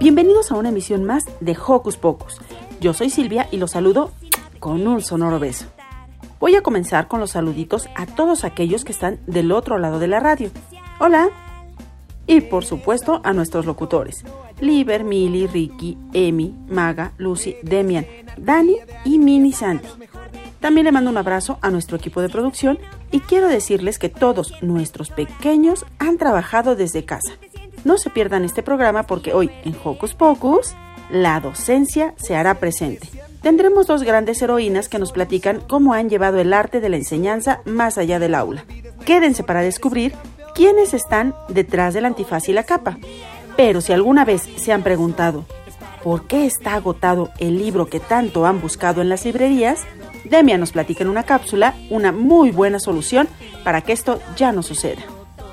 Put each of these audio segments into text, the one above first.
Bienvenidos a una emisión más de Hocus Pocus. Yo soy Silvia y los saludo con un sonoro beso. Voy a comenzar con los saluditos a todos aquellos que están del otro lado de la radio. Hola. Y por supuesto a nuestros locutores. Liber, Mili, Ricky, Emi, Maga, Lucy, Demian, Dani y Mini Santi. También le mando un abrazo a nuestro equipo de producción y quiero decirles que todos nuestros pequeños han trabajado desde casa. No se pierdan este programa porque hoy en Hocus Pocus la docencia se hará presente. Tendremos dos grandes heroínas que nos platican cómo han llevado el arte de la enseñanza más allá del aula. Quédense para descubrir quiénes están detrás del antifaz y la capa. Pero si alguna vez se han preguntado por qué está agotado el libro que tanto han buscado en las librerías, Demia nos platica en una cápsula una muy buena solución para que esto ya no suceda.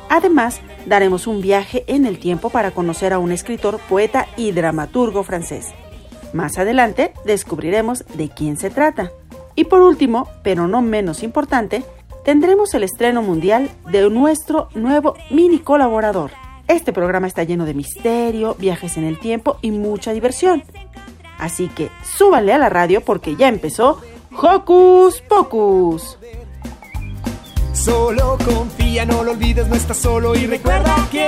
Además, daremos un viaje en el tiempo para conocer a un escritor, poeta y dramaturgo francés. Más adelante descubriremos de quién se trata. Y por último, pero no menos importante, tendremos el estreno mundial de nuestro nuevo mini colaborador. Este programa está lleno de misterio, viajes en el tiempo y mucha diversión. Así que súbanle a la radio porque ya empezó Hocus Pocus. Solo confía, no lo olvides, no estás solo y recuerda que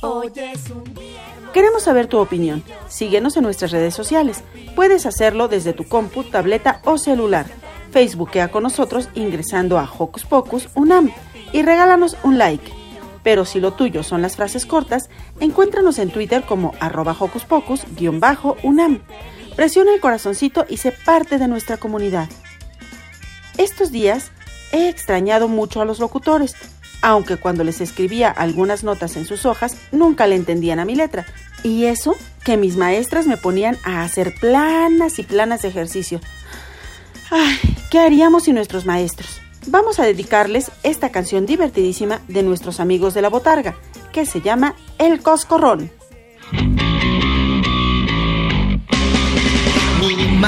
hoy es un día. Queremos saber tu opinión. Síguenos en nuestras redes sociales. Puedes hacerlo desde tu compu, tableta o celular. Facebookea con nosotros ingresando a Hocus y regálanos un like. Pero si lo tuyo son las frases cortas, encuéntranos en Twitter como arroba Hocus Pocus-Unam. Presiona el corazoncito y sé parte de nuestra comunidad. Estos días he extrañado mucho a los locutores, aunque cuando les escribía algunas notas en sus hojas nunca le entendían a mi letra. Y eso que mis maestras me ponían a hacer planas y planas de ejercicio. Ay, ¿qué haríamos sin nuestros maestros? Vamos a dedicarles esta canción divertidísima de nuestros amigos de la botarga, que se llama El Coscorrón.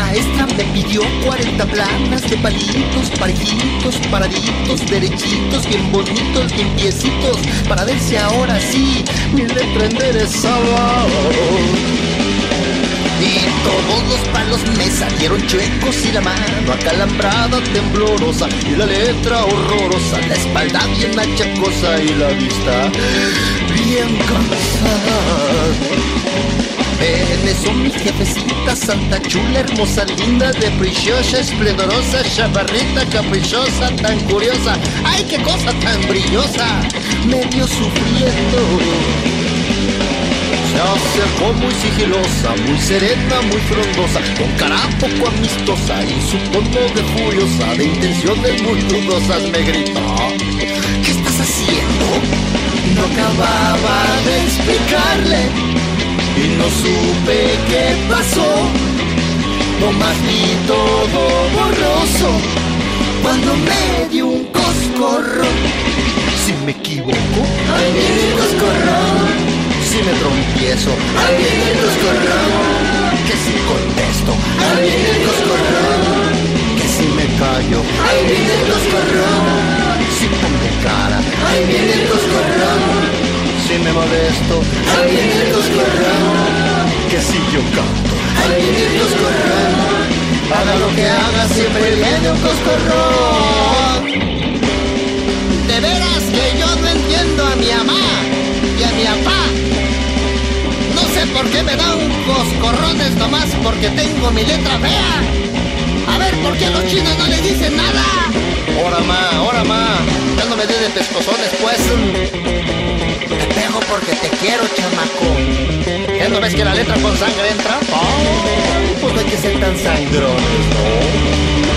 Maestra me pidió 40 planas de palitos, parejitos, paraditos, derechitos, bien bonitos, limpiecitos, para ver si ahora sí mi letra enderezaba. Y todos los palos me salieron chuecos y la mano acalambrada, temblorosa, y la letra horrorosa, la espalda bien achacosa y la vista bien cansada. En eso mi jefecita, santa chula, hermosa, linda, de preciosa, esplendorosa, chaparrita, caprichosa, tan curiosa, ay qué cosa tan brillosa, medio sufriendo. Se acercó muy sigilosa, muy serena, muy frondosa, con cara poco amistosa y su tono de furiosa, de intenciones muy dudosas me gritó. ¿Qué estás haciendo? No acababa de explicarle y no supe qué pasó. Nomás vi todo borroso cuando me dio un coscorrón. Si me equivoco, viene el coscorrón. Si me trompiezo, viene el coscorrón. Que si contesto, viene el coscorrón. Que si me callo, viene el coscorrón. Si pongo cara, viene el coscorrón si me molesto. Hay niñitos corran, que si yo canto. Hay niñitos corran, haga lo que haga, siempre viene un coscorrón. De veras que yo no entiendo a mi mamá y a mi papá. No sé por qué me da un coscorrón, es nomás porque tengo mi letra fea. A ver, ¿por qué los chinos no le dicen nada? Ahora ma, ahora ma, ya no me des de pescozones pues. Te pego porque te quiero, chamaco. ¿Ya no ves que la letra con sangre entra? Oh, pues no hay que ser tan sangrones, ¿no?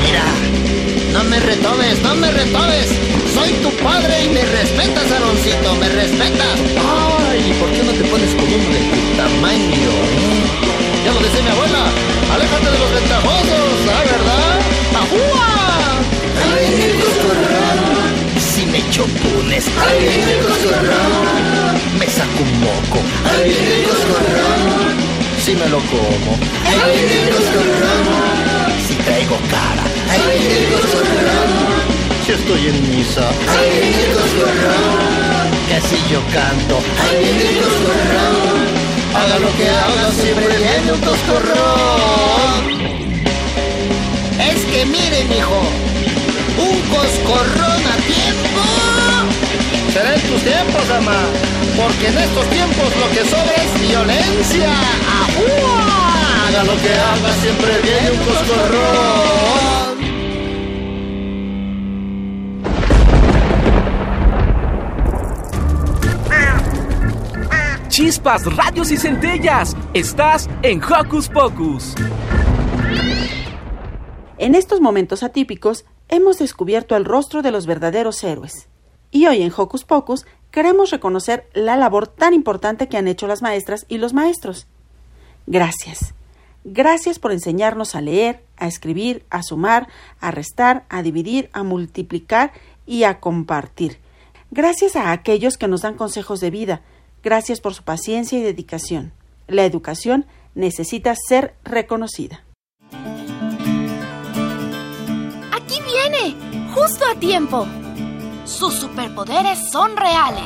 Mira, no me retobes, no me retobes. Soy tu padre y me respetas, Aroncito, me respetas. Ay, ¿por qué no te pones con uno de tu tamaño? Ya lo decía mi abuela, aléjate de los ventajosos, ¿la verdad? ¡Ajúa! Ay, el coscorrón. Si me choco un Ay, el coscorrón. Me saco un moco. Ay, el coscorrón. Si me lo como. Ay, el coscorrón. Si traigo cara. Ay, el coscorrón. Si estoy en misa. Ay, el coscorrón. Que si yo canto. Ay, el coscorrón. Haga lo que haga, siempre viene un coscorrón. Es que miren, hijo, un coscorrón a tiempo. Será en tus tiempos, ama, porque en estos tiempos lo que sobra es violencia. ¡Ajúa! Haga lo que haga, siempre viene un coscorrón. Chispas, radios y centellas. Estás en Hocus Pocus. En estos momentos atípicos hemos descubierto el rostro de los verdaderos héroes. Y hoy en Hocus Pocus queremos reconocer la labor tan importante que han hecho las maestras y los maestros. Gracias. Gracias por enseñarnos a leer, a escribir, a sumar, a restar, a dividir, a multiplicar y a compartir. Gracias a aquellos que nos dan consejos de vida. Gracias por su paciencia y dedicación. La educación necesita ser reconocida. Aquí viene, justo a tiempo. Sus superpoderes son reales.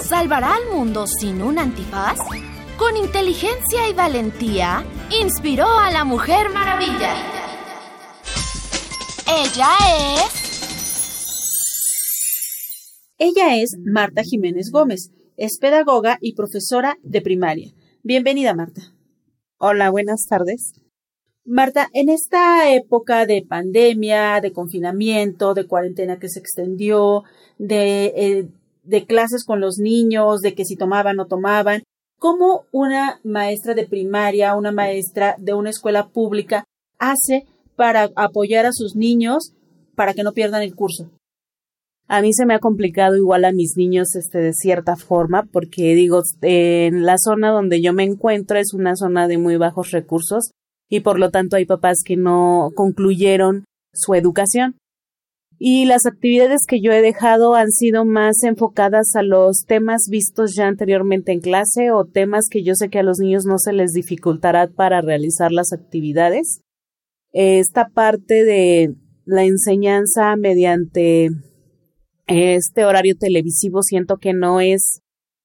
¿Salvará al mundo sin un antifaz? Con inteligencia y valentía, inspiró a la Mujer Maravilla. Ella es... Ella es Marta Jiménez Gómez. Es pedagoga y profesora de primaria. Bienvenida, Marta. Hola, buenas tardes. Marta, en esta época de pandemia, de confinamiento, de cuarentena que se extendió, de, eh, de clases con los niños, de que si tomaban o tomaban, ¿cómo una maestra de primaria, una maestra de una escuela pública hace para apoyar a sus niños para que no pierdan el curso? A mí se me ha complicado igual a mis niños este de cierta forma porque digo en la zona donde yo me encuentro es una zona de muy bajos recursos y por lo tanto hay papás que no concluyeron su educación. Y las actividades que yo he dejado han sido más enfocadas a los temas vistos ya anteriormente en clase o temas que yo sé que a los niños no se les dificultará para realizar las actividades. Esta parte de la enseñanza mediante este horario televisivo siento que no es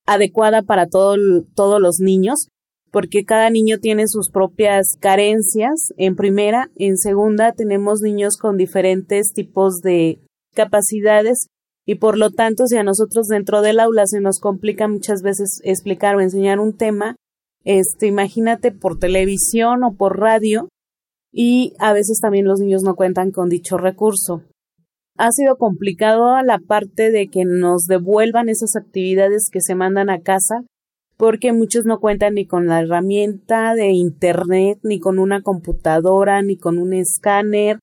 adecuada para todo, todos los niños porque cada niño tiene sus propias carencias en primera, en segunda tenemos niños con diferentes tipos de capacidades y por lo tanto si a nosotros dentro del aula se nos complica muchas veces explicar o enseñar un tema, este imagínate por televisión o por radio y a veces también los niños no cuentan con dicho recurso. Ha sido complicado la parte de que nos devuelvan esas actividades que se mandan a casa porque muchos no cuentan ni con la herramienta de Internet, ni con una computadora, ni con un escáner,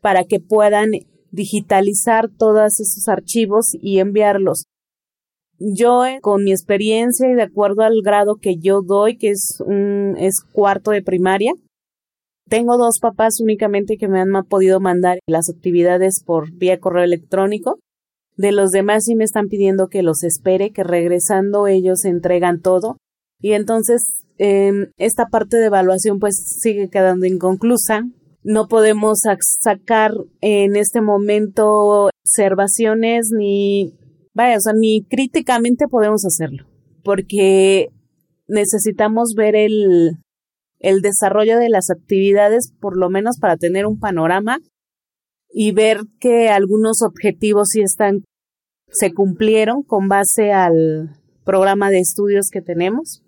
para que puedan digitalizar todos esos archivos y enviarlos. Yo, eh, con mi experiencia y de acuerdo al grado que yo doy, que es un es cuarto de primaria, tengo dos papás únicamente que me han podido mandar las actividades por vía correo electrónico de los demás sí me están pidiendo que los espere, que regresando ellos entregan todo. Y entonces eh, esta parte de evaluación pues sigue quedando inconclusa. No podemos sacar en este momento observaciones ni, vaya, o sea, ni críticamente podemos hacerlo, porque necesitamos ver el, el desarrollo de las actividades, por lo menos para tener un panorama y ver que algunos objetivos sí están se cumplieron con base al programa de estudios que tenemos.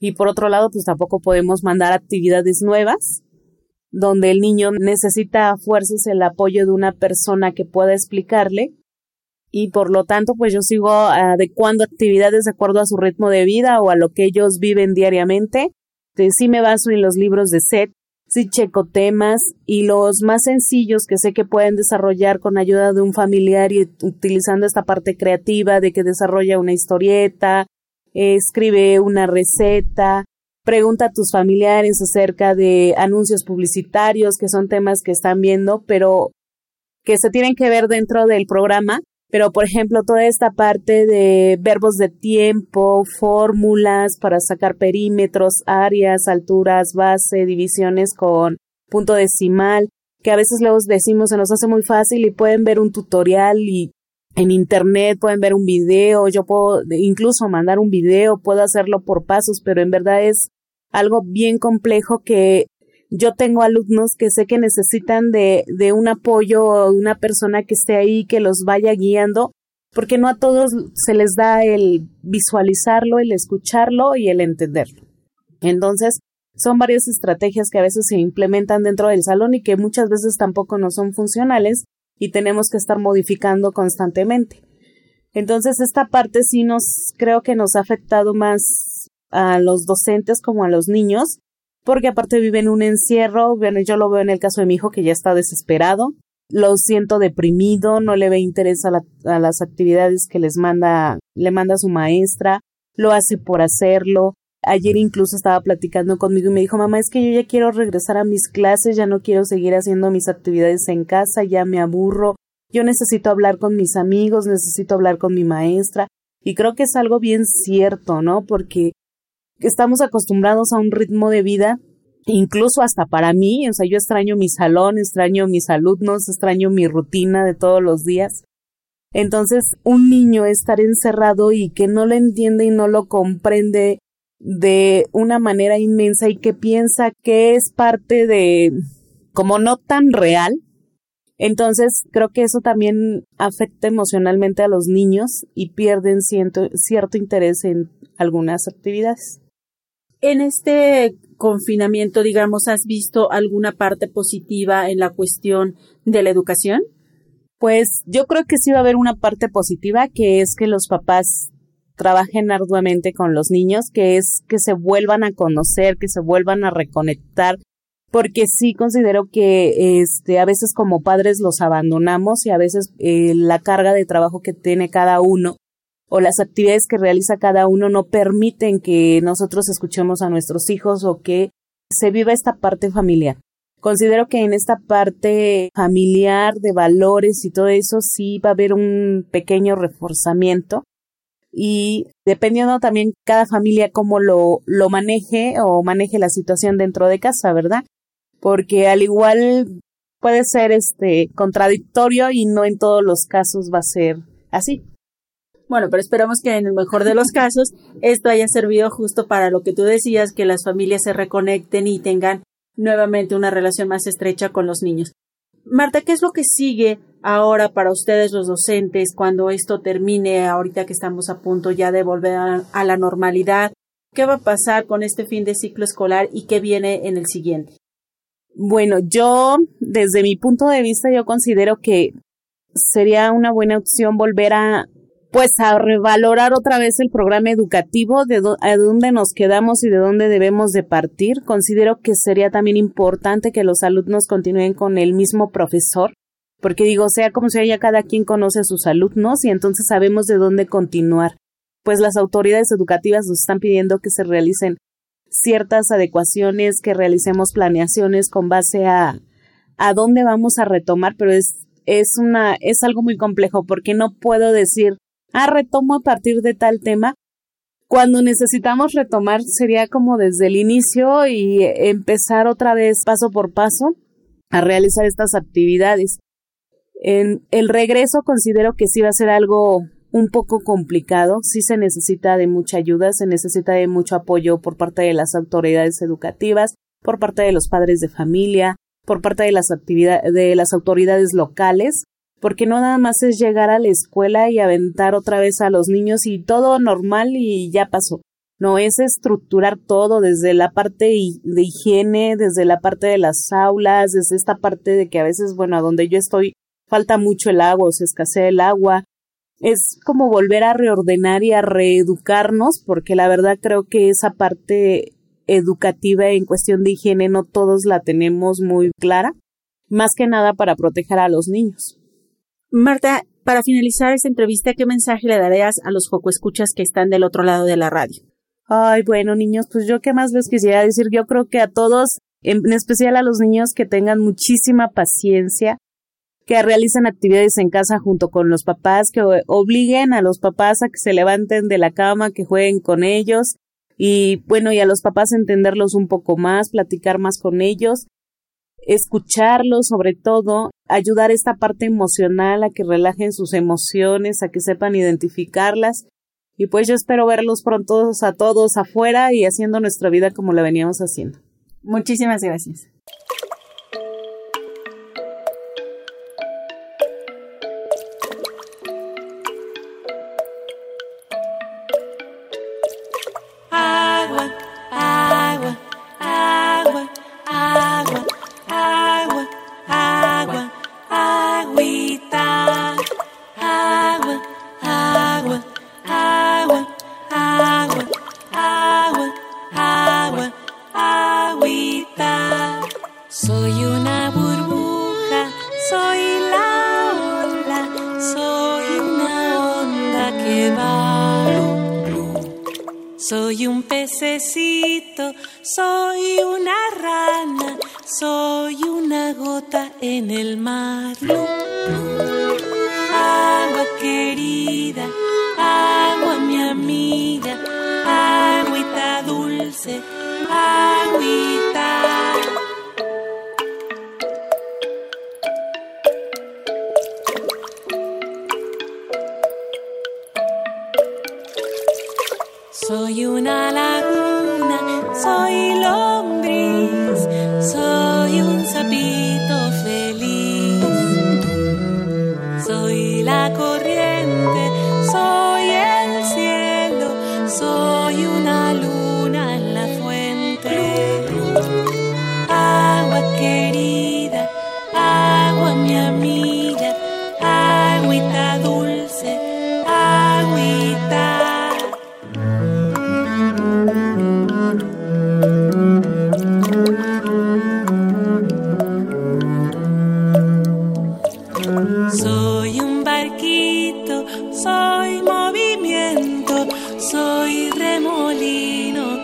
Y por otro lado, pues tampoco podemos mandar actividades nuevas donde el niño necesita a fuerzas el apoyo de una persona que pueda explicarle y por lo tanto pues yo sigo adecuando actividades de acuerdo a su ritmo de vida o a lo que ellos viven diariamente. Entonces, sí me baso en los libros de SET, sí checo temas y los más sencillos que sé que pueden desarrollar con ayuda de un familiar y utilizando esta parte creativa de que desarrolla una historieta, escribe una receta, pregunta a tus familiares acerca de anuncios publicitarios, que son temas que están viendo, pero que se tienen que ver dentro del programa. Pero, por ejemplo, toda esta parte de verbos de tiempo, fórmulas para sacar perímetros, áreas, alturas, base, divisiones con punto decimal, que a veces luego decimos se nos hace muy fácil y pueden ver un tutorial y en internet pueden ver un video, yo puedo incluso mandar un video, puedo hacerlo por pasos, pero en verdad es algo bien complejo que yo tengo alumnos que sé que necesitan de, de un apoyo una persona que esté ahí, que los vaya guiando, porque no a todos se les da el visualizarlo, el escucharlo y el entenderlo. Entonces, son varias estrategias que a veces se implementan dentro del salón y que muchas veces tampoco no son funcionales y tenemos que estar modificando constantemente. Entonces, esta parte sí nos creo que nos ha afectado más a los docentes como a los niños, porque aparte viven un encierro, bueno, yo lo veo en el caso de mi hijo que ya está desesperado, lo siento deprimido, no le ve interés a, a las actividades que les manda, le manda su maestra, lo hace por hacerlo, Ayer incluso estaba platicando conmigo y me dijo, mamá, es que yo ya quiero regresar a mis clases, ya no quiero seguir haciendo mis actividades en casa, ya me aburro, yo necesito hablar con mis amigos, necesito hablar con mi maestra. Y creo que es algo bien cierto, ¿no? Porque estamos acostumbrados a un ritmo de vida, incluso hasta para mí, o sea, yo extraño mi salón, extraño mis alumnos, extraño mi rutina de todos los días. Entonces, un niño estar encerrado y que no lo entiende y no lo comprende de una manera inmensa y que piensa que es parte de como no tan real. Entonces creo que eso también afecta emocionalmente a los niños y pierden cierto interés en algunas actividades. En este confinamiento, digamos, ¿has visto alguna parte positiva en la cuestión de la educación? Pues yo creo que sí va a haber una parte positiva, que es que los papás trabajen arduamente con los niños, que es que se vuelvan a conocer, que se vuelvan a reconectar, porque sí considero que este a veces como padres los abandonamos y a veces eh, la carga de trabajo que tiene cada uno o las actividades que realiza cada uno no permiten que nosotros escuchemos a nuestros hijos o que se viva esta parte familiar. Considero que en esta parte familiar de valores y todo eso sí va a haber un pequeño reforzamiento y dependiendo también cada familia cómo lo, lo maneje o maneje la situación dentro de casa, ¿verdad? Porque al igual puede ser este contradictorio y no en todos los casos va a ser así. Bueno, pero esperamos que en el mejor de los casos esto haya servido justo para lo que tú decías, que las familias se reconecten y tengan nuevamente una relación más estrecha con los niños. Marta, ¿qué es lo que sigue ahora para ustedes los docentes cuando esto termine, ahorita que estamos a punto ya de volver a, la normalidad? ¿Qué va a pasar con este fin de ciclo escolar y qué viene en el siguiente? Bueno, yo, desde mi punto de vista, yo considero que sería una buena opción volver a pues a revalorar otra vez el programa educativo, de dónde nos quedamos y de dónde debemos de partir. Considero que sería también importante que los alumnos continúen con el mismo profesor, porque digo, sea como sea, ya cada quien conoce a sus alumnos y entonces sabemos de dónde continuar. Pues las autoridades educativas nos están pidiendo que se realicen ciertas adecuaciones, que realicemos planeaciones con base a a dónde vamos a retomar, pero es es una es algo muy complejo porque no puedo decir ah, retomo a partir de tal tema. Cuando necesitamos retomar sería como desde el inicio y empezar otra vez paso por paso a realizar estas actividades. En el regreso considero que sí va a ser algo un poco complicado, sí se necesita de mucha ayuda, se necesita de mucho apoyo por parte de las autoridades educativas, por parte de los padres de familia, por parte de las de las autoridades locales porque no nada más es llegar a la escuela y aventar otra vez a los niños y todo normal y ya pasó. no es estructurar todo desde la parte de higiene, desde la parte de las aulas, desde esta parte de que a veces, bueno, a donde yo estoy falta mucho el agua o se escasea el agua. Es como volver a reordenar y a reeducarnos, porque la verdad creo que esa parte educativa en cuestión de higiene no todos la tenemos muy clara, más que nada para proteger a los niños. Marta, para finalizar esta entrevista, ¿qué mensaje le darías a los Joco Escuchas que están del otro lado de la radio? Ay, bueno, niños, pues yo qué más les quisiera decir, yo creo que a todos, en especial a los niños, que tengan muchísima paciencia, que realicen actividades en casa junto con los papás, que obliguen a los papás a que se levanten de la cama, que jueguen con ellos y bueno, y a los papás entenderlos un poco más, platicar más con ellos, escucharlos sobre todo, ayudar esta parte emocional a que relajen sus emociones, a que sepan identificarlas. Y pues yo espero verlos pronto a todos afuera y haciendo nuestra vida como la veníamos haciendo. Muchísimas gracias.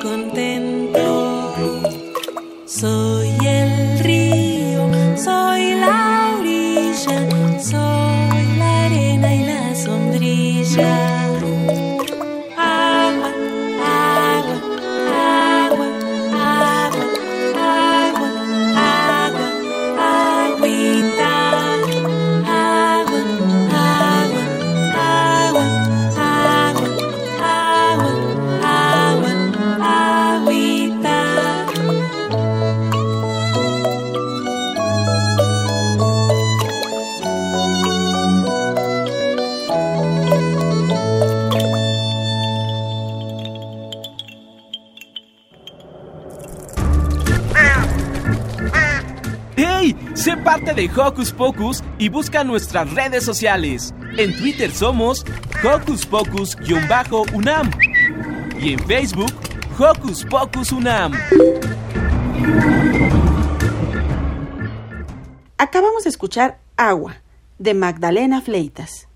Contento. Soy Hocus Pocus y busca nuestras redes sociales. En Twitter somos Hocus Pocus-UNAM y en Facebook Hocus Pocus UNAM. Acabamos de escuchar Agua, de Magdalena Fleitas.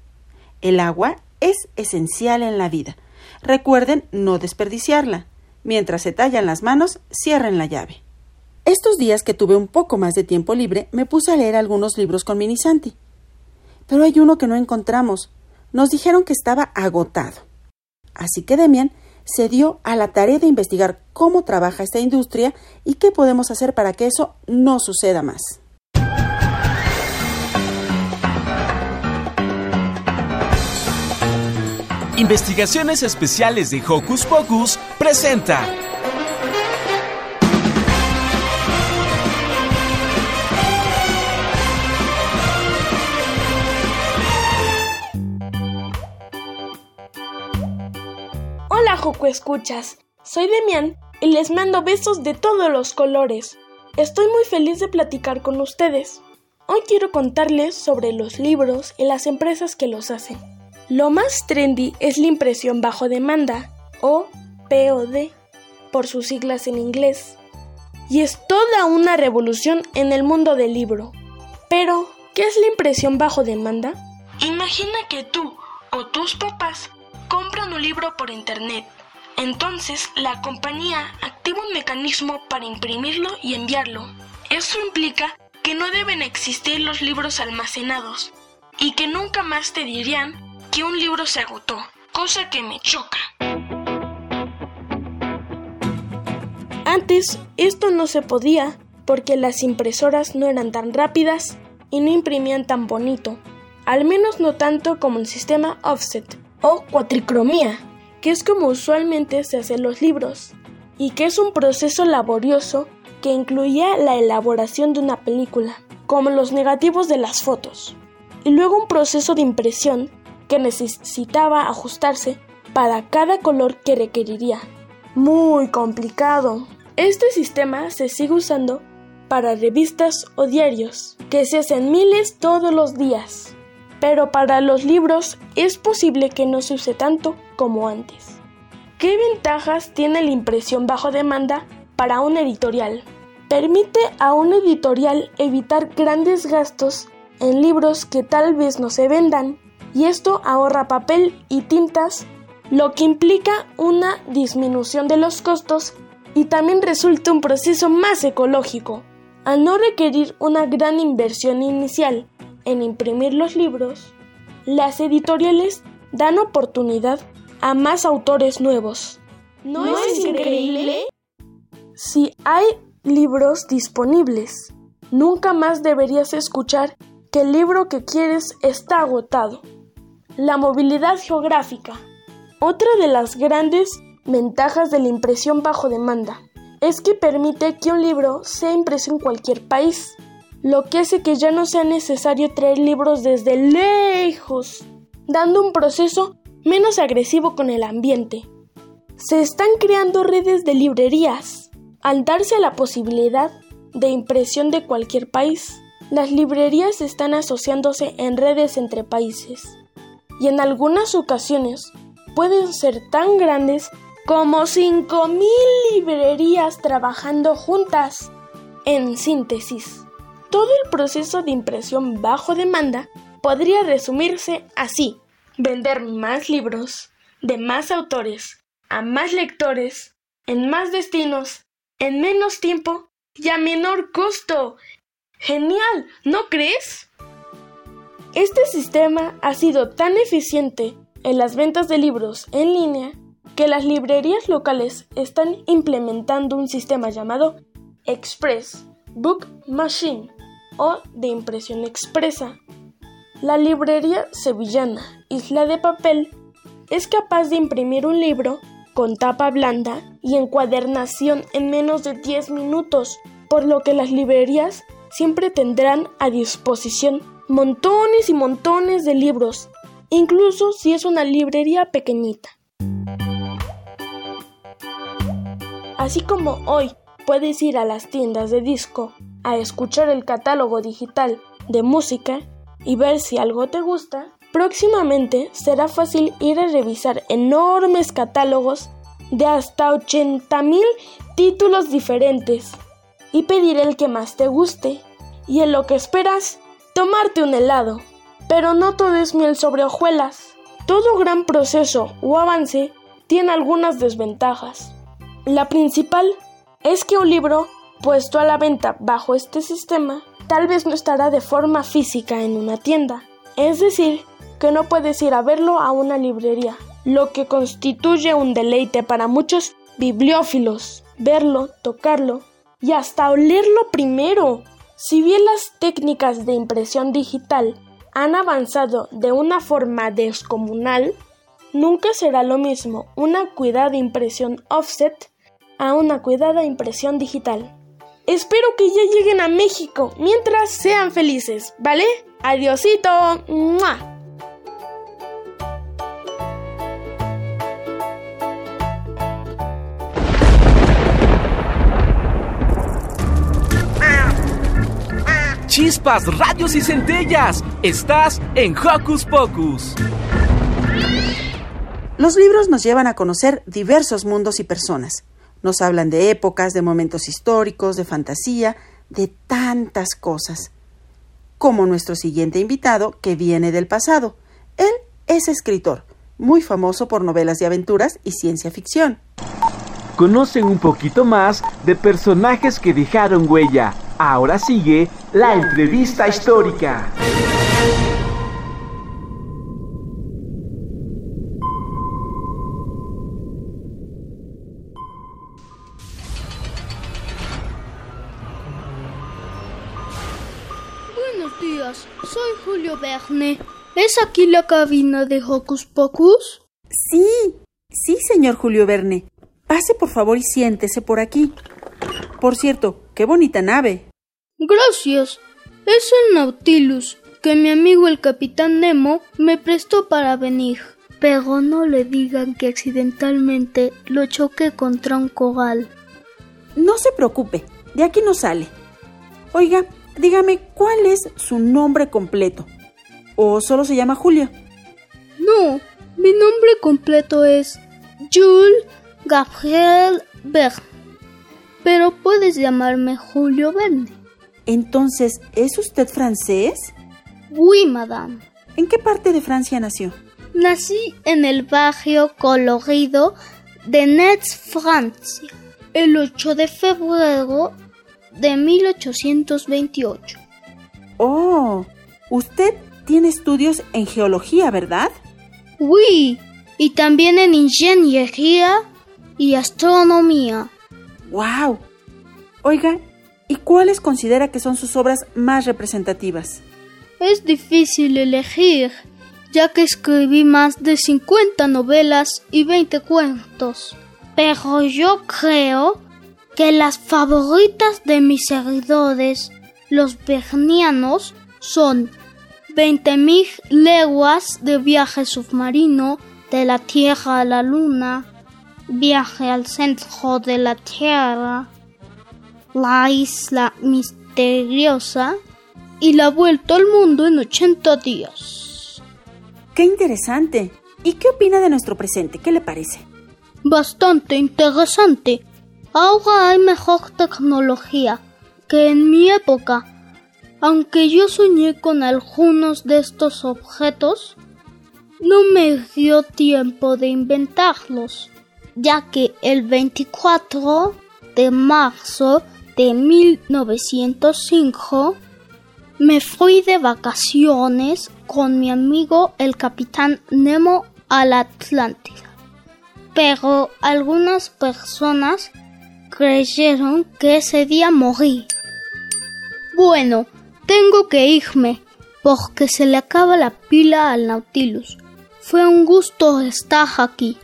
El agua es esencial en la vida. Recuerden no desperdiciarla. Mientras se tallan las manos, cierren la llave. Estos días que tuve un poco más de tiempo libre, me puse a leer algunos libros con Minisanti. Pero hay uno que no encontramos. Nos dijeron que estaba agotado. Así que Demian se dio a la tarea de investigar cómo trabaja esta industria y qué podemos hacer para que eso no suceda más. Investigaciones Especiales de Hocus Pocus presenta. Joco Escuchas. Soy Demian y les mando besos de todos los colores. Estoy muy feliz de platicar con ustedes. Hoy quiero contarles sobre los libros y las empresas que los hacen. Lo más trendy es la impresión bajo demanda, o POD, por sus siglas en inglés. Y es toda una revolución en el mundo del libro. Pero, ¿qué es la impresión bajo demanda? Imagina que tú o tus papás compran un libro por internet. Entonces, la compañía activa un mecanismo para imprimirlo y enviarlo. Eso implica que no deben existir los libros almacenados y que nunca más te dirían que un libro se agotó, cosa que me choca. Antes esto no se podía porque las impresoras no eran tan rápidas y no imprimían tan bonito, al menos no tanto como el sistema offset o cuatricromía, que es como usualmente se hacen los libros, y que es un proceso laborioso que incluía la elaboración de una película, como los negativos de las fotos, y luego un proceso de impresión que necesitaba ajustarse para cada color que requeriría. Muy complicado. Este sistema se sigue usando para revistas o diarios, que se hacen miles todos los días. Pero para los libros es posible que no se use tanto como antes. ¿Qué ventajas tiene la impresión bajo demanda para un editorial? Permite a un editorial evitar grandes gastos en libros que tal vez no se vendan, y esto ahorra papel y tintas, lo que implica una disminución de los costos y también resulta un proceso más ecológico. Al no requerir una gran inversión inicial en imprimir los libros, las editoriales dan oportunidad a más autores nuevos. ¿No, es increíble? Si hay libros disponibles, nunca más deberías escuchar que el libro que quieres está agotado. La movilidad geográfica. Otra de las grandes ventajas de la impresión bajo demanda es que permite que un libro sea impreso en cualquier país, lo que hace que ya no sea necesario traer libros desde lejos, dando un proceso menos agresivo con el ambiente. Se están creando redes de librerías. Al darse la posibilidad de impresión de cualquier país, las librerías están asociándose en redes entre países y en algunas ocasiones pueden ser tan grandes como 5.000 librerías trabajando juntas. En síntesis, todo el proceso de impresión bajo demanda podría resumirse así. Vender más libros, de más autores, a más lectores, en más destinos, en menos tiempo y a menor costo. Genial, ¿no crees? Este sistema ha sido tan eficiente en las ventas de libros en línea que las librerías locales están implementando un sistema llamado Express Book Machine de impresión expresa. La librería sevillana Isla de Papel es capaz de imprimir un libro con tapa blanda y encuadernación en menos de 10 minutos, por lo que las librerías siempre tendrán a disposición montones y montones de libros, incluso si es una librería pequeñita. Así como hoy puedes ir a las tiendas de disco a escuchar el catálogo digital de música y ver si algo te gusta, próximamente será fácil ir a revisar enormes catálogos de hasta 80.000 títulos diferentes y pedir el que más te guste y en lo que esperas tomarte un helado. Pero no todo es miel sobre hojuelas. Todo gran proceso o avance tiene algunas desventajas. La principal es que un libro puesto a la venta bajo este sistema tal vez no estará de forma física en una tienda, es decir, que no puedes ir a verlo a una librería, lo que constituye un deleite para muchos bibliófilos, verlo, tocarlo y hasta olerlo primero. Si bien las técnicas de impresión digital han avanzado de una forma descomunal, nunca será lo mismo una cuidada impresión offset a una cuidada impresión digital. Espero que ya lleguen a México mientras sean felices, ¿vale? Adiosito. ¡Mua! chispas, radios y centellas. Estás en Hocus Pocus. Los libros nos llevan a conocer diversos mundos y personas. Nos hablan de épocas, de momentos históricos, de fantasía, de tantas cosas. Como nuestro siguiente invitado, que viene del pasado. Él es escritor, muy famoso por novelas de aventuras y ciencia ficción. Conocen un poquito más de personajes que dejaron huella. Ahora sigue la entrevista histórica. ¿Es aquí la cabina de Hocus Pocus? Sí, sí, señor Julio Verne. Pase por favor y siéntese por aquí. Por cierto, qué bonita nave. Gracias. Es el Nautilus que mi amigo el capitán Nemo me prestó para venir. Pero no le digan que accidentalmente lo choqué contra un coral. No se preocupe, de aquí no sale. Oiga, dígame, ¿cuál es su nombre completo? ¿O solo se llama Julio? No, mi nombre completo es Jules Gabriel Verne. Pero puedes llamarme Julio Verne. Entonces, ¿es usted francés? Oui, madame. ¿En qué parte de Francia nació? Nací en el barrio colorido de Netz, Francia, el 8 de febrero de 1828. Oh, usted tiene estudios en geología, ¿verdad? Oui, y también en ingeniería y astronomía. ¡Wow! Oiga, ¿y cuáles considera que son sus obras más representativas? Es difícil elegir, ya que escribí más de 50 novelas y 20 cuentos. Pero yo creo que las favoritas de mis seguidores, los bernianos, son 20.000 leguas de viaje submarino de la Tierra a la Luna, viaje al centro de la Tierra, la isla misteriosa y la vuelta al mundo en 80 días. ¡Qué interesante! ¿Y qué opina de nuestro presente? ¿Qué le parece? Bastante interesante. Ahora hay mejor tecnología que en mi época. Aunque yo soñé con algunos de estos objetos, no me dio tiempo de inventarlos, ya que el 24 de marzo de 1905 me fui de vacaciones con mi amigo el capitán Nemo a la Atlántida. Pero algunas personas creyeron que ese día morí. Bueno, tengo que irme porque se le acaba la pila al Nautilus. Fue un gusto estar aquí.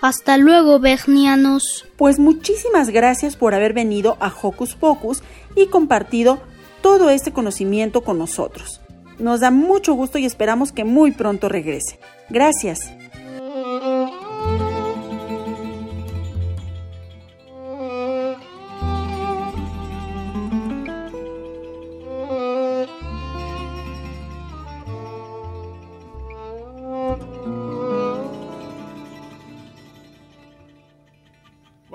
Hasta luego, Bernianos. Pues muchísimas gracias por haber venido a Hocus Pocus y compartido todo este conocimiento con nosotros. Nos da mucho gusto y esperamos que muy pronto regrese. Gracias.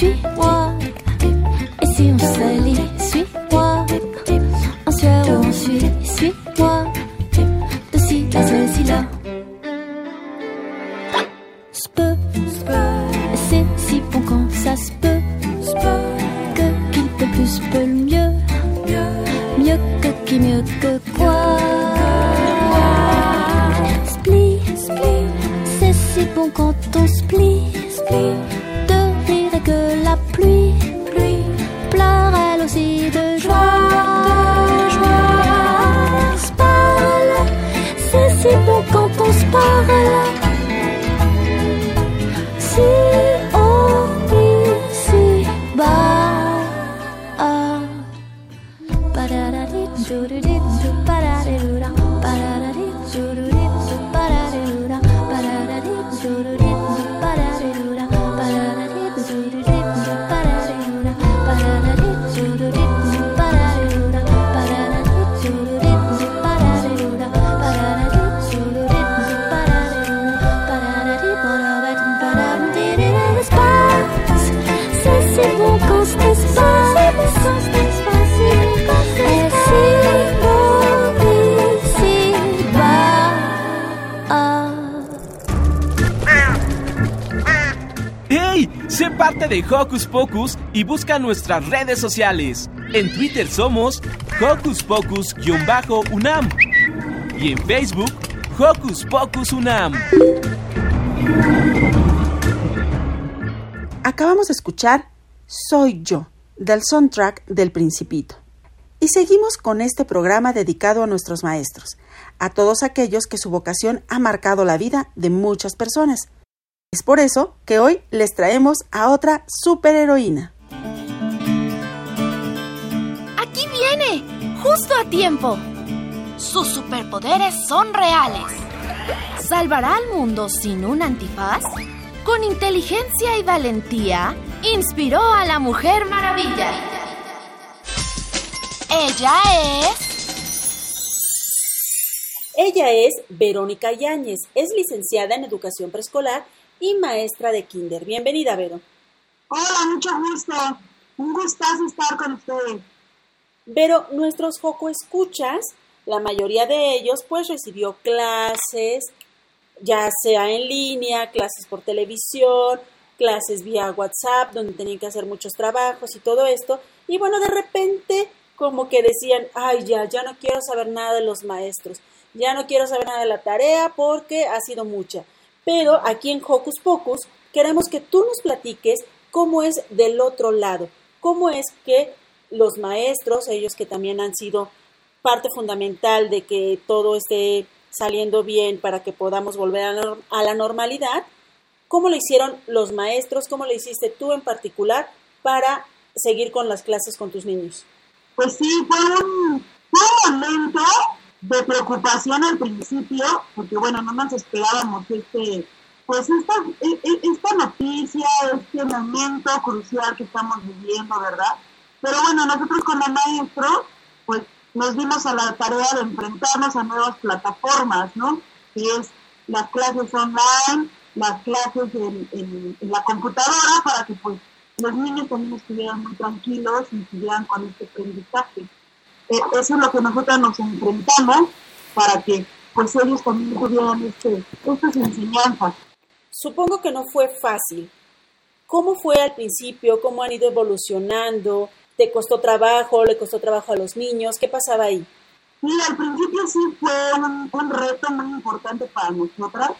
去。我 y busca nuestras redes sociales. En Twitter somos Hocus Pocus-UNAM y en Facebook Hocus Pocus. Acabamos de escuchar Soy yo, del soundtrack del Principito. Y seguimos con este programa dedicado a nuestros maestros, a todos aquellos que su vocación ha marcado la vida de muchas personas. Es por eso que hoy les traemos a otra superheroína. Justo a tiempo. Sus superpoderes son reales. ¿Salvará al mundo sin un antifaz? Con inteligencia y valentía, inspiró a la Mujer Maravilla. Ella es... Ella es Verónica Yáñez, es licenciada en educación preescolar y maestra de kinder. Bienvenida, Vero. Hola, mucho gusto. Un gustazo estar con ustedes. Pero nuestros Joco escuchas, la mayoría de ellos pues recibió clases, ya sea en línea, clases por televisión, clases vía WhatsApp, donde tenían que hacer muchos trabajos y todo esto. Y bueno, de repente como que decían, ay, ya, ya no quiero saber nada de los maestros, ya no quiero saber nada de la tarea porque ha sido mucha. Pero aquí en Hocus Pocus queremos que tú nos platiques cómo es del otro lado, cómo es que los maestros, ellos que también han sido parte fundamental de que todo esté saliendo bien para que podamos volver a, la- normalidad, cómo lo hicieron los maestros, cómo lo hiciste tú en particular para seguir con las clases con tus niños. Pues sí, fue un, fue un momento de preocupación al principio, porque bueno, no nos esperábamos este, pues esta, e- e- esta noticia, este momento crucial que estamos viviendo, ¿verdad? Pero bueno, nosotros como maestros, pues nos dimos a la tarea de enfrentarnos a nuevas plataformas, ¿no? Que es las clases online, las clases en, la computadora, para que pues los niños también estuvieran muy tranquilos y siguieran con este aprendizaje. Eh, eso es lo que nosotros nos enfrentamos para que pues ellos también tuvieran este, estas enseñanzas. Supongo que no fue fácil. ¿Cómo fue al principio? ¿Cómo han ido evolucionando? ¿Te costó trabajo? ¿Le costó trabajo a los niños? ¿Qué pasaba ahí? Sí, al principio sí fue un, reto muy importante para nosotras.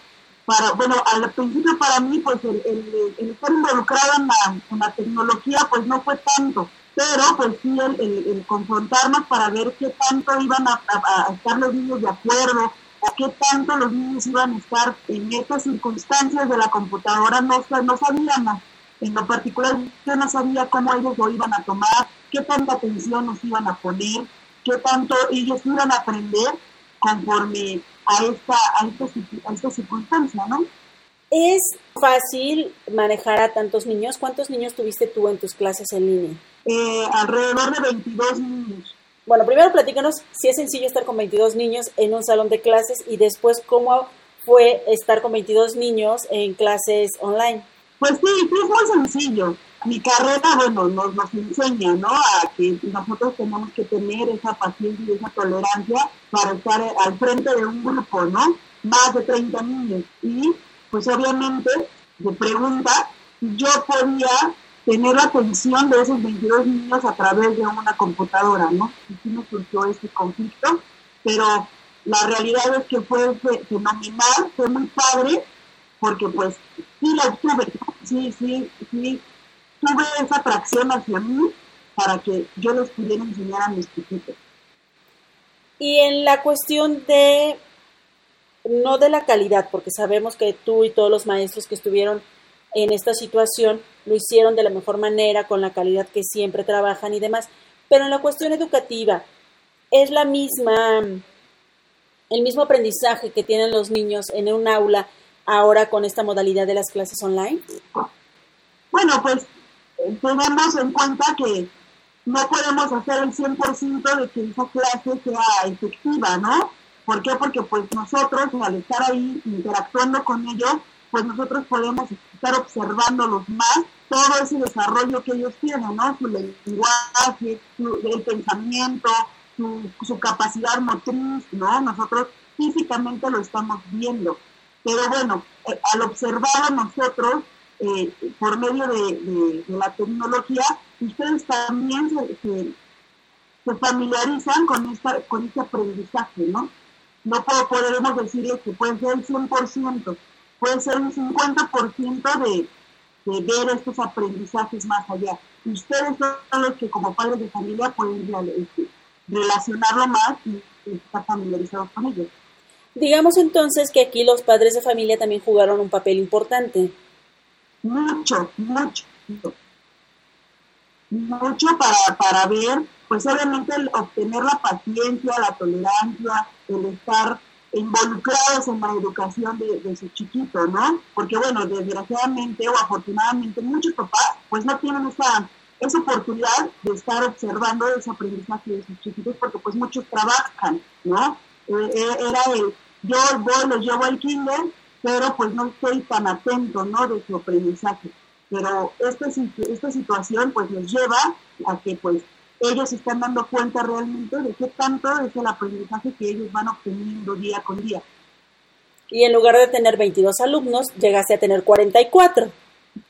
Para, bueno, al principio para mí, pues el, el- estar involucrada en la, en tecnología, pues no fue tanto. Pero, pues sí, el, confrontarnos para ver qué tanto iban a, a- a estar los niños de acuerdo, o qué tanto los niños iban a estar en estas circunstancias de la computadora, no, no sabíamos. En lo particular, yo no sabía cómo ellos lo iban a tomar, qué tanta atención nos iban a poner, qué tanto ellos iban a aprender conforme a esta, a esta, a esta circunstancia, ¿no? ¿Es fácil manejar a tantos niños? ¿Cuántos niños tuviste tú en tus clases en línea? Eh, alrededor de 22 niños. Bueno, primero platícanos si es sencillo estar con 22 niños en un salón de clases y después cómo fue estar con 22 niños en clases online. Pues sí, es muy sencillo. Mi carrera, bueno, nos, nos enseña, ¿no? A que nosotros tenemos que tener esa paciencia y esa tolerancia para estar al frente de un grupo, ¿no? Más de 30 niños. Y, pues obviamente, de pregunta, yo podía tener la atención de esos 22 niños a través de una computadora, ¿no? Y sí me surgió este conflicto, pero la realidad es que fue, fenomenal, fue muy padre, porque pues sí la obtuve. Sí, sí, sí, tuve esa atracción hacia mí para que yo les pudiera enseñar a mis chiquitos. Y en la cuestión de, no de la calidad, porque sabemos que tú y todos los maestros que estuvieron en esta situación lo hicieron de la mejor manera, con la calidad que siempre trabajan y demás, pero en la cuestión educativa, ¿es la misma, el mismo aprendizaje que tienen los niños en un aula ahora con esta modalidad de las clases online? Bueno, pues eh, tenemos en cuenta que no podemos hacer el 100% de que esa clase sea efectiva, ¿no? ¿Por qué? Porque pues nosotros al estar ahí interactuando con ellos, pues nosotros podemos estar observándolos más, todo ese desarrollo que ellos tienen, ¿no? Su lenguaje, su, el pensamiento, su, su capacidad motriz, ¿no? Nosotros físicamente lo estamos viendo. Pero bueno, eh, al observar nosotros, eh, por medio de, la tecnología, ustedes también se, familiarizan con, esta, con este aprendizaje, ¿no? No podemos decirles que puede ser el 100%, puede ser un 50% de, de ver estos aprendizajes más allá. Ustedes son los que como padres de familia pueden este, relacionarlo más y estar familiarizados con ellos. Digamos entonces que aquí los padres de familia también jugaron un papel importante. Mucho, mucho. Mucho para, para ver, pues obviamente el obtener la paciencia, la tolerancia, el estar involucrados en la educación de, de su chiquito, ¿no? Porque bueno, desgraciadamente o afortunadamente muchos papás pues no tienen esa, esa oportunidad de estar observando ese aprendizaje de sus chiquitos porque pues muchos trabajan, ¿no? Eh, era el, yo voy, los llevo al kinder, pero pues no estoy tan atento, ¿no? De su aprendizaje. Pero esta, esta situación pues nos lleva a que pues ellos están dando cuenta realmente de qué tanto es el aprendizaje que ellos van obteniendo día con día. Y en lugar de tener 22 alumnos, llegaste a tener 44.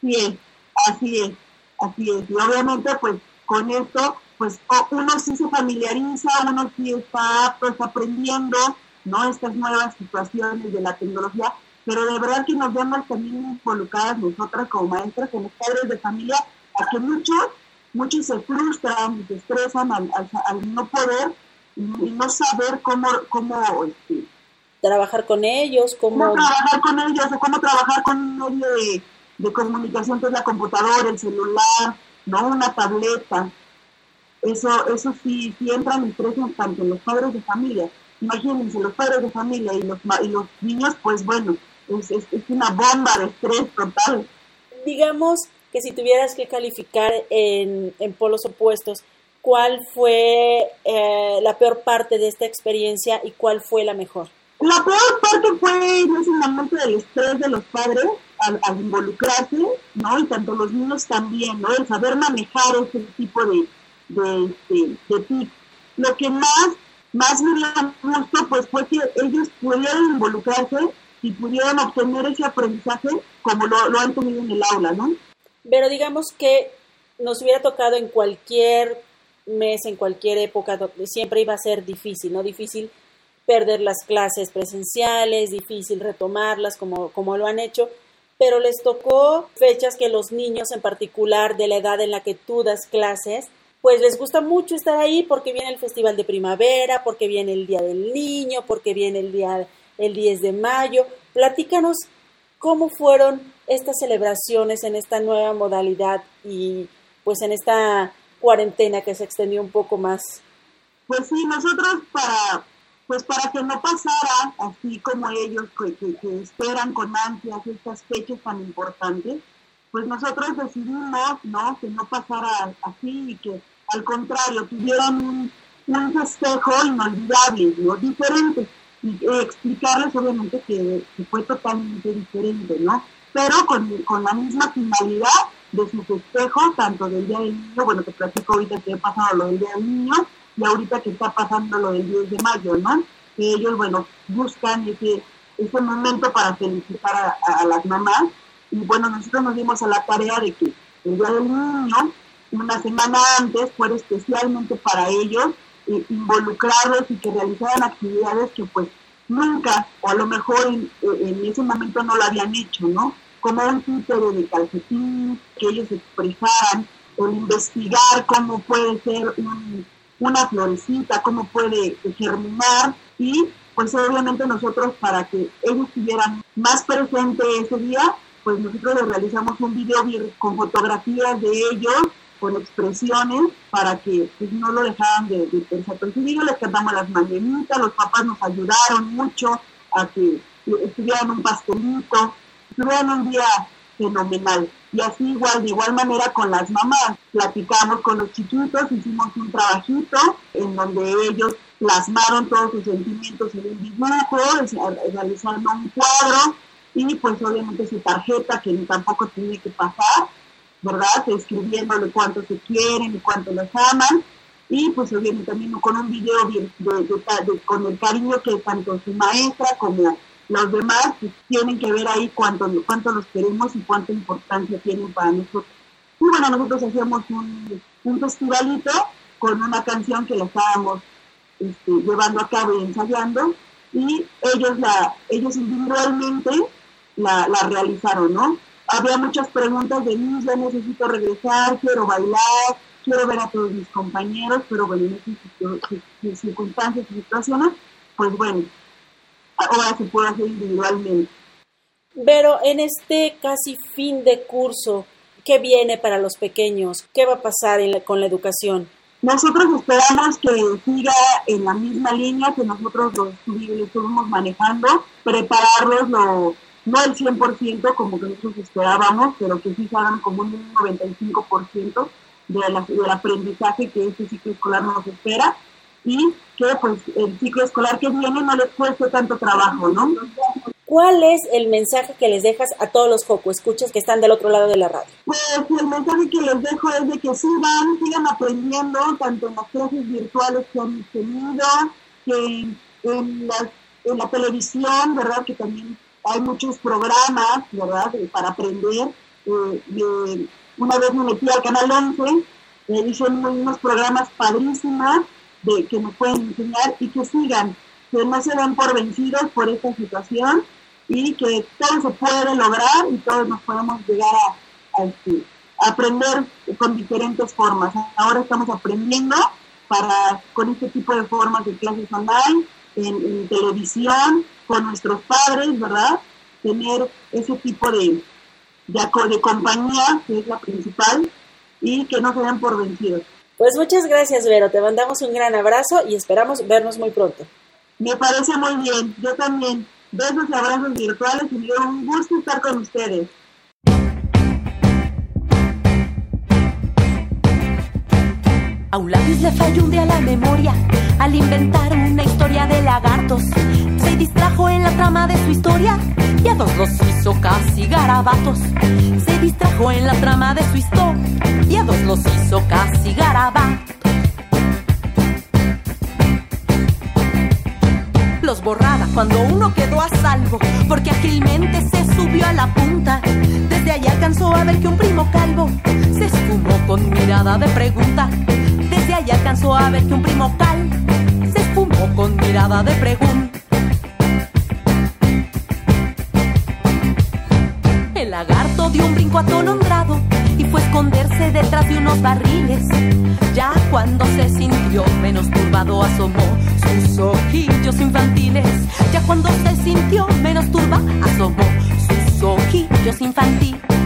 Sí, así es, así es. Y obviamente pues con esto pues uno sí se familiariza, uno sí está pues aprendiendo, ¿no? Estas nuevas situaciones de la tecnología, pero de verdad que nos vemos también involucradas nosotras como maestras, como padres de familia, a que muchos, muchos se frustran, se estresan al, al, al no poder y, y, no saber cómo, cómo este, trabajar con ellos, cómo... cómo trabajar con ellos, o cómo trabajar con un medio de, de comunicación que es la computadora, el celular, no una tableta. Eso, eso sí, sí entran en tanto en los padres de familia imagínense, los padres de familia y los, y los niños, pues bueno, es, es, es, una bomba de estrés total. Digamos que si tuvieras que calificar en, en polos opuestos, ¿cuál fue eh, la peor parte de esta experiencia y cuál fue la mejor? La peor parte fue ese momento del estrés de los padres al, al, involucrarse, ¿no? Y tanto los niños también, ¿no? El saber manejar ese tipo de, de, de, de tips. Lo que más más me dio gusto pues fue que ellos pudieron involucrarse y pudieron obtener ese aprendizaje como lo, lo, han tenido en el aula, ¿no? Pero digamos que nos hubiera tocado en cualquier mes, en cualquier época, siempre iba a ser difícil, ¿no? Difícil perder las clases presenciales, difícil retomarlas como, como lo han hecho, pero les tocó fechas que los niños en particular de la edad en la que tú das clases, pues les gusta mucho estar ahí porque viene el festival de primavera, porque viene el Día del Niño, porque viene el día el 10 de mayo. Platícanos cómo fueron estas celebraciones en esta nueva modalidad y pues en esta cuarentena que se extendió un poco más. Pues sí, nosotros para pues para que no pasara así como ellos que, esperan con ansias estas fechas tan importantes, pues nosotros decidimos ¿no? que no pasara así y que al contrario tuvieran un, un festejo inolvidable, ¿no? diferente, y eh, explicarles obviamente que, fue totalmente diferente, ¿no? Pero con, con, la misma finalidad de su festejo, tanto del Día del Niño, bueno, te platico ahorita que he pasado lo del Día del Niño, y ahorita que está pasando lo del 10 de mayo, ¿no? Que ellos, bueno, buscan ese, ese momento para felicitar a las mamás y bueno, nosotros nos dimos a la tarea de que el Día del Niño, una semana antes, fuera especialmente para ellos, eh, involucrarlos y que realizaran actividades que pues nunca, o a lo mejor en, en ese momento no lo habían hecho, ¿no? Como un títere de calcetín, que ellos expresaran, o investigar cómo puede ser un- una florecita, cómo puede germinar y pues obviamente nosotros para que ellos estuvieran más presentes ese día, pues nosotros les realizamos un video con fotografías de ellos, con expresiones, para que pues, no lo dejaran de, de pensar. Ese video les cantamos las mañanitas, los papás nos ayudaron mucho a que estuvieran un pastelito, tuvieran un día fenomenal. Y así igual, de igual manera con las mamás, platicamos con los chiquitos, hicimos un trabajito en donde ellos plasmaron todos sus sentimientos en un dibujo, realizando un cuadro y pues obviamente su tarjeta que tampoco tiene que pasar, ¿verdad? Escribiéndole cuánto se quieren y cuánto los aman y pues obviamente también con un video de- con el cariño que tanto su maestra como los demás pues, tienen que ver ahí cuánto, cuánto los queremos y cuánta importancia tienen para nosotros. Y bueno, nosotros hacíamos un, un festivalito con una canción que la estábamos este, llevando a cabo y ensayando y ellos la ellos individualmente la, la realizaron, ¿no? Había muchas preguntas de mí, ya necesito regresar, quiero bailar, quiero ver a todos mis compañeros, pero bueno, en circunstancias y situaciones, pues bueno, ahora se puede hacer individualmente. Pero en este casi fin de curso, ¿qué viene para los pequeños? ¿Qué va a pasar en la- con la educación? Nosotros esperamos que siga en la misma línea que nosotros lo estuvimos manejando, prepararlos lo, no el 100% como que nosotros esperábamos, pero que sí se hagan como un 95% de la- del aprendizaje que este ciclo escolar nos espera y que pues el ciclo escolar que viene no les cueste tanto trabajo, ¿no? ¿Cuál es el mensaje que les dejas a todos los Joco escuchas que están del otro lado de la radio? Pues el mensaje que les dejo es de que sigan, sigan aprendiendo, tanto en las clases virtuales que han tenido, que en, las- en la televisión, ¿verdad? Que también hay muchos programas, ¿verdad? para aprender. Eh, una vez me metí al Canal 11, eh, hice unos, programas padrísimos de, que nos pueden enseñar y que sigan, que no se den por vencidos por esta situación y que todo se puede lograr y todos nos podemos llegar a, a, este, aprender con diferentes formas. Ahora estamos aprendiendo para con este tipo de formas de clases online, en, en televisión, con nuestros padres, ¿verdad? Tener ese tipo de, de, de compañía, que es la principal, y que no se den por vencidos. Pues muchas gracias, Vero. Te mandamos un gran abrazo y esperamos vernos muy pronto. Me parece muy bien, yo también. Besos y abrazos virtuales y me dio un gusto estar con ustedes. A un lápiz le falló día la memoria al inventar una historia de lagartos. Se distrajo en la trama de su historia y a dos los hizo casi garabatos. Se distrajo en la trama de su historia y a dos los hizo casi garabatos. Los borraba cuando uno quedó a salvo, porque ágilmente se subió a la punta. Desde allá alcanzó a ver que un primo calvo se esfumó con mirada de pregunta. Allá alcanzó a ver que un primo calvo se esfumó con mirada de pregunta. El lagarto dio un brinco atolondrado y fue a esconderse detrás de unos barriles. Ya cuando se sintió menos turbado asomó sus ojillos infantiles. Ya cuando se sintió menos turba asomó sus ojillos infantiles.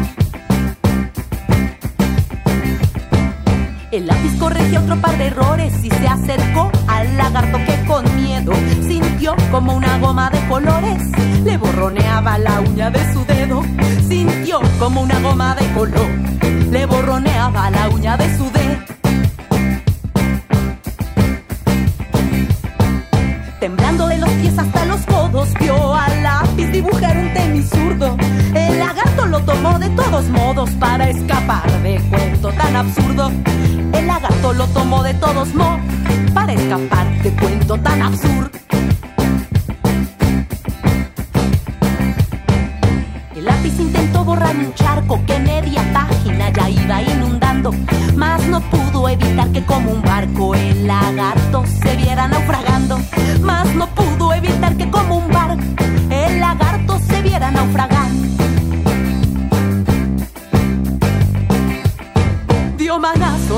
El lápiz corrigió otro par de errores y se acercó al lagarto que con miedo sintió como una goma de colores. Le borroneaba la uña de su dedo. Sintió como una goma de color. Le borroneaba la uña de su dedo. Temblando de los pies hasta los codos, vio al lápiz dibujar un tenis zurdo. El lagarto lo tomó de todos modos para escapar de cuento tan absurdo. El lagarto lo tomó de todos modos para escapar de cuento tan absurdo. El lápiz intentó borrar un charco que media página ya iba inundando. Mas no pudo evitar que como un barco el lagarto se viera naufragando. Mas no pudo evitar que como un barco el lagarto se viera naufragando. Dio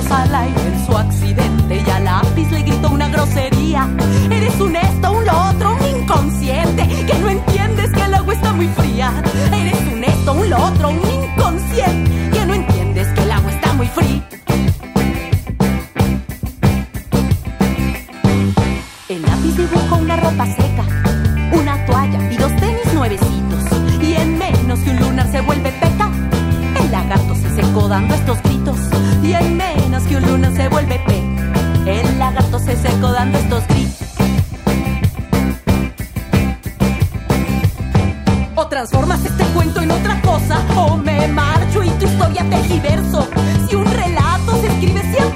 al aire en su accidente y al lápiz le gritó una grosería. Eres un esto, un lo otro, un inconsciente, que no entiendes que el agua está muy fría. Eres un esto, un lo otro, un inconsciente, que no entiendes que el agua está muy fría. El lápiz dibujó una ropa seca, una toalla y dos tenis nuevecitos. Y en menos que un lunar se vuelve peca, el lagarto se secó dando estos gritos. Y en menos que un lunar se vuelve pe, el lagarto se secó dando estos gritos. O transformas este cuento en otra cosa, o me marcho y tu historia tergiverso. Si un relato se escribe siempre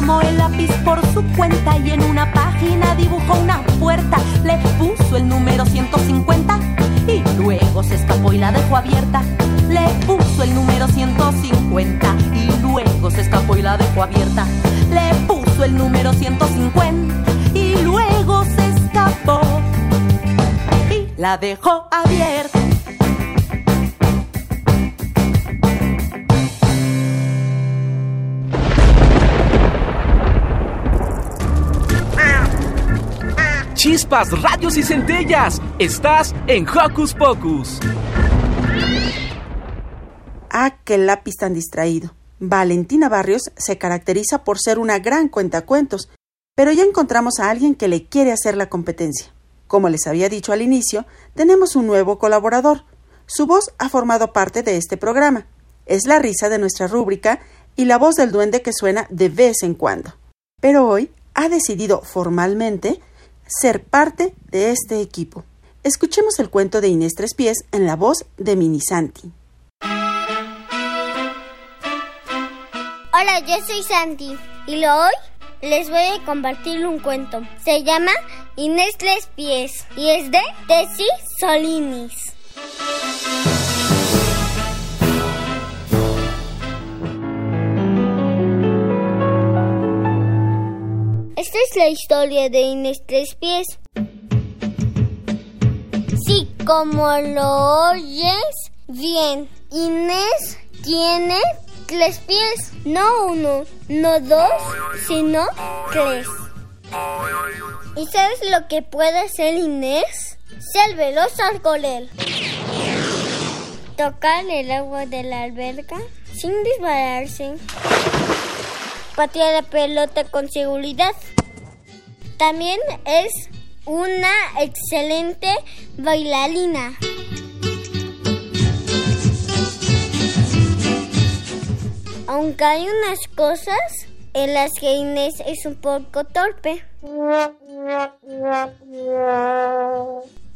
tomó el lápiz por su cuenta y en una página dibujó una puerta. Le puso el número 150 y luego se escapó y la dejó abierta. Le puso el número 150 y luego se escapó y la dejó abierta. Le puso el número 150 y luego se escapó y la dejó abierta. Chispas, radios y centellas. Estás en Hocus Pocus. Ah, qué lápiz tan distraído. Valentina Barrios se caracteriza por ser una gran cuentacuentos, pero ya encontramos a alguien que le quiere hacer la competencia. Como les había dicho al inicio, tenemos un nuevo colaborador. Su voz ha formado parte de este programa. Es la risa de nuestra rúbrica y la voz del duende que suena de vez en cuando. Pero hoy ha decidido formalmente ser parte de este equipo. Escuchemos el cuento de Inés Tres Pies en la voz de Minisanti. Hola, yo soy Santi y lo hoy les voy a compartir un cuento. Se llama Inés Tres Pies y es de Tessie Solinis. Esta es la historia de Inés Tres Pies. Sí, como lo oyes bien, Inés tiene tres pies, no uno, no dos, sino tres. ¿Y sabes lo que puede hacer Inés? Ser veloz al correr. Tocar el agua de la alberca sin dispararse. Patear la pelota con seguridad. También es una excelente bailarina. Aunque hay unas cosas en las que Inés es un poco torpe.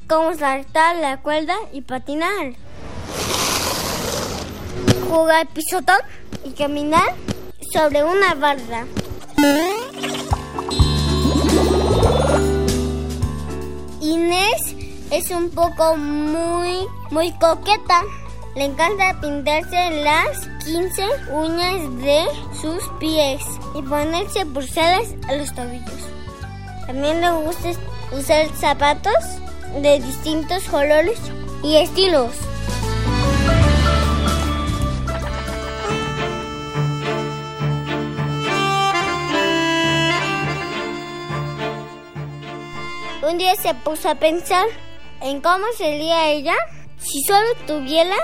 Como saltar la cuerda y patinar. Jugar pisotón y caminar sobre una barra. Inés es un poco muy, muy coqueta. Le encanta pintarse las 15 uñas de sus pies y ponerse pulseras a los tobillos. También le gusta usar zapatos de distintos colores y estilos. Un día se puso a pensar en cómo sería ella si solo tuviera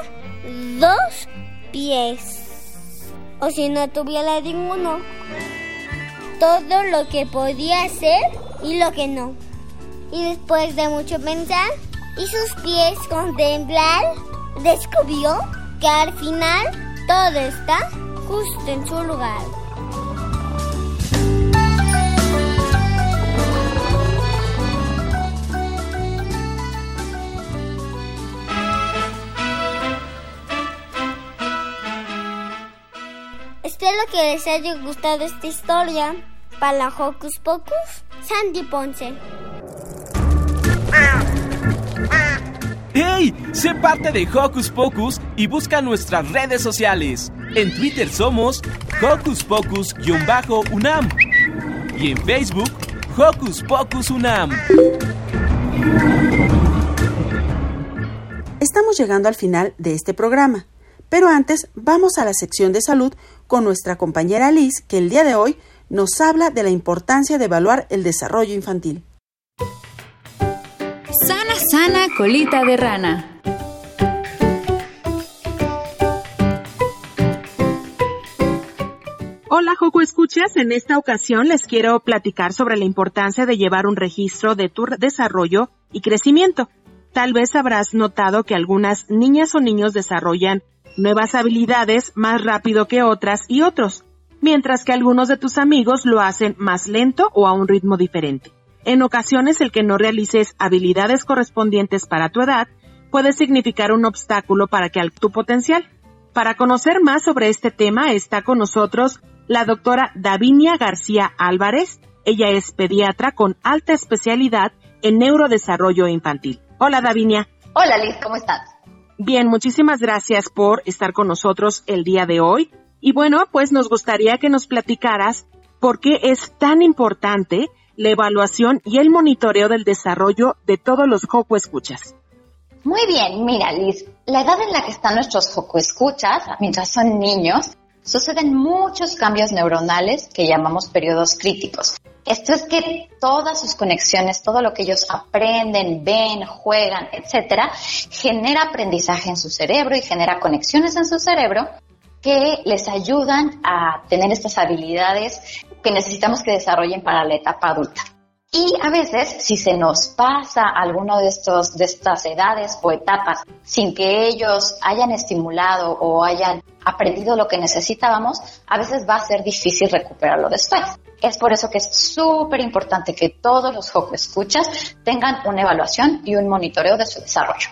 dos pies o si no tuviera ninguno. Todo lo que podía hacer y lo que no. Y después de mucho pensar, y sus pies contemplar, descubrió que al final todo está justo en su lugar. Espero que les haya gustado esta historia. Para la Hocus Pocus, Sandy Ponce. ¡Hey! Sé parte de Hocus Pocus y busca nuestras redes sociales. En Twitter somos Hocus Pocus-UNAM y en Facebook Hocus Pocus UNAM. Estamos llegando al final de este programa, pero antes vamos a la sección de salud con nuestra compañera Liz, que el día de hoy nos habla de la importancia de evaluar el desarrollo infantil. Sana, sana, colita de rana. Hola, Joco Escuchas. En esta ocasión les quiero platicar sobre la importancia de llevar un registro de tu desarrollo y crecimiento. Tal vez habrás notado que algunas niñas o niños desarrollan nuevas habilidades más rápido que otras y otros, mientras que algunos de tus amigos lo hacen más lento o a un ritmo diferente. En ocasiones el que no realices habilidades correspondientes para tu edad puede significar un obstáculo para que al tu potencial. Para conocer más sobre este tema está con nosotros la doctora Davinia García Álvarez. Ella es pediatra con alta especialidad en neurodesarrollo infantil. Hola Davinia. Hola Liz, ¿cómo estás? Bien, muchísimas gracias por estar con nosotros el día de hoy. Y bueno, pues nos gustaría que nos platicaras por qué es tan importante la evaluación y el monitoreo del desarrollo de todos los Joco Escuchas. Muy bien, mira Liz, la edad en la que están nuestros Joco Escuchas, mientras son niños, suceden muchos cambios neuronales que llamamos periodos críticos. Esto es que todas sus conexiones, todo lo que ellos aprenden, ven, juegan, etcétera, genera aprendizaje en su cerebro y genera conexiones en su cerebro que les ayudan a tener estas habilidades que necesitamos que desarrollen para la etapa adulta. Y a veces, si se nos pasa alguno de estos, de estas edades o etapas sin que ellos hayan estimulado o hayan aprendido lo que necesitábamos, a veces va a ser difícil recuperarlo después. Es por eso que es súper importante que todos los Joco Escuchas tengan una evaluación y un monitoreo de su desarrollo.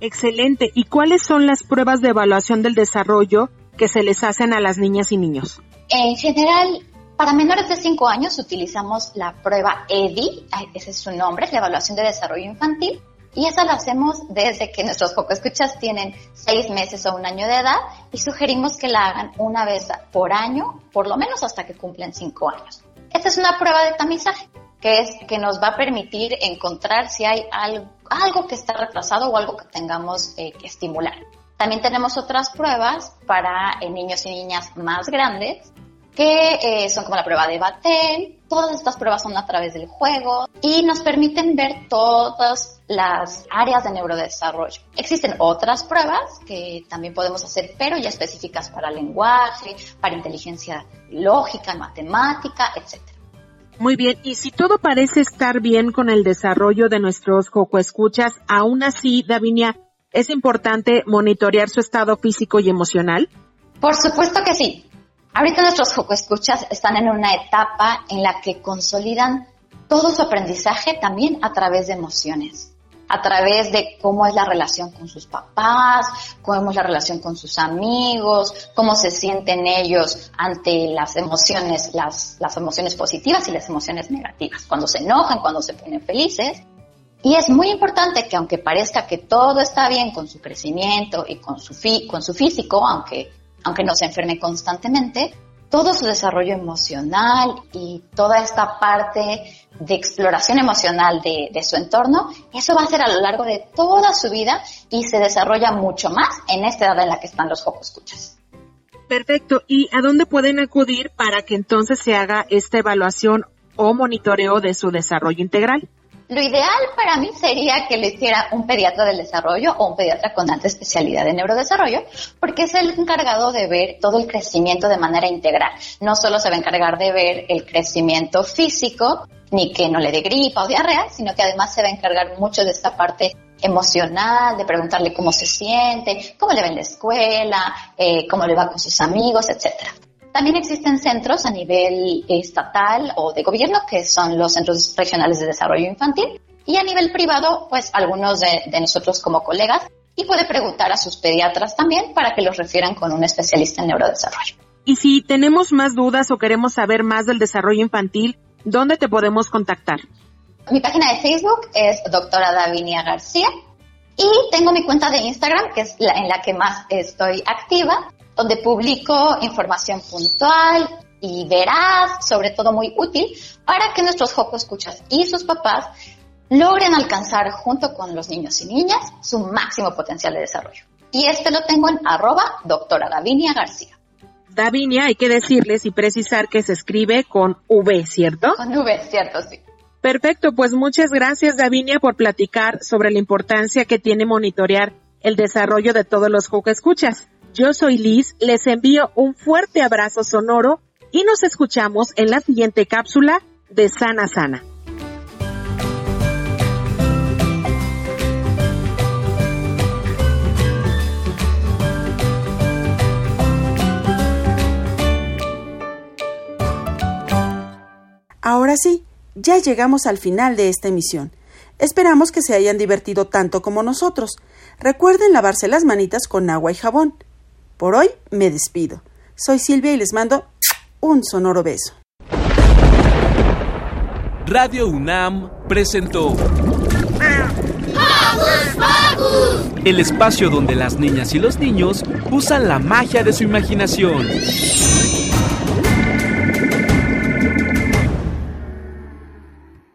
Excelente. ¿Y cuáles son las pruebas de evaluación del desarrollo que se les hacen a las niñas y niños? En general, para menores de 5 años utilizamos la prueba EDI, ese es su nombre, la evaluación de desarrollo infantil, y esa la hacemos desde que nuestros poco escuchas tienen 6 meses o un año de edad y sugerimos que la hagan una vez por año, por lo menos hasta que cumplen 5 años. Esta es una prueba de tamizaje que es que nos va a permitir encontrar si hay algo, que está retrasado o algo que tengamos eh, que estimular. También tenemos otras pruebas para eh, niños y niñas más grandes que eh, son como la prueba de Batten. Todas estas pruebas son a través del juego y nos permiten ver todas las áreas de neurodesarrollo. Existen otras pruebas que también podemos hacer, pero ya específicas para lenguaje, para inteligencia lógica, matemática, etc. Muy bien, y si todo parece estar bien con el desarrollo de nuestros Escuchas, aún así, Davinia, ¿es importante monitorear su estado físico y emocional? Por supuesto que sí. Ahorita nuestros Escuchas están en una etapa en la que consolidan todo su aprendizaje también a través de emociones a través de cómo es la relación con sus papás, cómo es la relación con sus amigos, cómo se sienten ellos ante las emociones, las, las emociones positivas y las emociones negativas, cuando se enojan, cuando se ponen felices. Y es muy importante que aunque parezca que todo está bien con su crecimiento y con su, fi con su físico, aunque, aunque no se enferme constantemente, todo su desarrollo emocional y toda esta parte de exploración emocional de, su entorno, eso va a ser a lo largo de toda su vida y se desarrolla mucho más en esta edad en la que están los focos escuchas. Perfecto. ¿Y a dónde pueden acudir para que entonces se haga esta evaluación o monitoreo de su desarrollo integral? Lo ideal para mí sería que lo hiciera un pediatra del desarrollo o un pediatra con alta especialidad en neurodesarrollo, porque es el encargado de ver todo el crecimiento de manera integral. No solo se va a encargar de ver el crecimiento físico, ni que no le dé gripa o diarrea, sino que además se va a encargar mucho de esta parte emocional, de preguntarle cómo se siente, cómo le va en la escuela, eh, cómo le va con sus amigos, etcétera. También existen centros a nivel estatal o de gobierno, que son los centros regionales de desarrollo infantil, y a nivel privado, pues algunos de, de nosotros como colegas, y puede preguntar a sus pediatras también para que los refieran con un especialista en neurodesarrollo. Y si tenemos más dudas o queremos saber más del desarrollo infantil, ¿dónde te podemos contactar? Mi página de Facebook es doctora Davinia García y tengo mi cuenta de Instagram, que es la en la que más estoy activa, donde publico información puntual y veraz, sobre todo muy útil, para que nuestros Joco escuchas y sus papás logren alcanzar junto con los niños y niñas su máximo potencial de desarrollo. Y este lo tengo en arroba doctora Davinia García. Davinia, hay que decirles y precisar que se escribe con V, ¿cierto? Con V, cierto, sí. Perfecto, pues muchas gracias Davinia por platicar sobre la importancia que tiene monitorear el desarrollo de todos los Joco Escuchas. Yo soy Liz, les envío un fuerte abrazo sonoro y nos escuchamos en la siguiente cápsula de Sana Sana. Ahora sí, ya llegamos al final de esta emisión. Esperamos que se hayan divertido tanto como nosotros. Recuerden lavarse las manitas con agua y jabón. Por hoy me despido. Soy Silvia y les mando un sonoro beso. Radio UNAM presentó el espacio donde las niñas y los niños usan la magia de su imaginación.